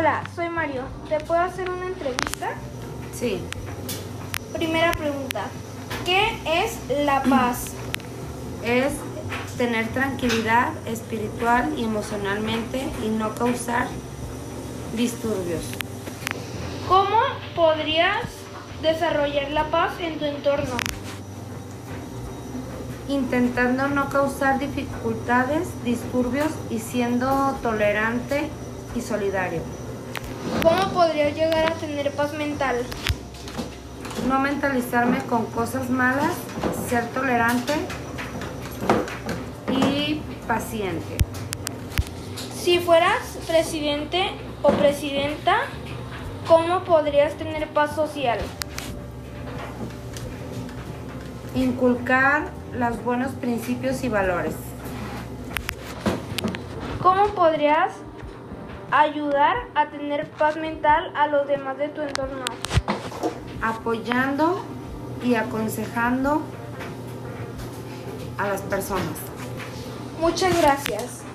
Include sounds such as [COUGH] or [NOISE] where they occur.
Hola, soy Mario. ¿Te puedo hacer una entrevista? Sí, Primera pregunta. ¿Qué es la paz? [CLEARS THROAT] es tener tranquilidad espiritual y emocionalmente y no causar disturbios. ¿Cómo podrías desarrollar la paz en tu entorno? Intentando no causar dificultades, disturbios y siendo tolerante y solidario. ¿Cómo podrías llegar a tener paz mental? No mentalizarme con cosas malas, ser tolerante y paciente. Si fueras presidente o presidenta, ¿cómo podrías tener paz social? Inculcar los buenos principios y valores. ¿Cómo podrías ayudar a tener paz mental a los demás de tu entorno? Apoyando y aconsejando a las personas. Muchas gracias.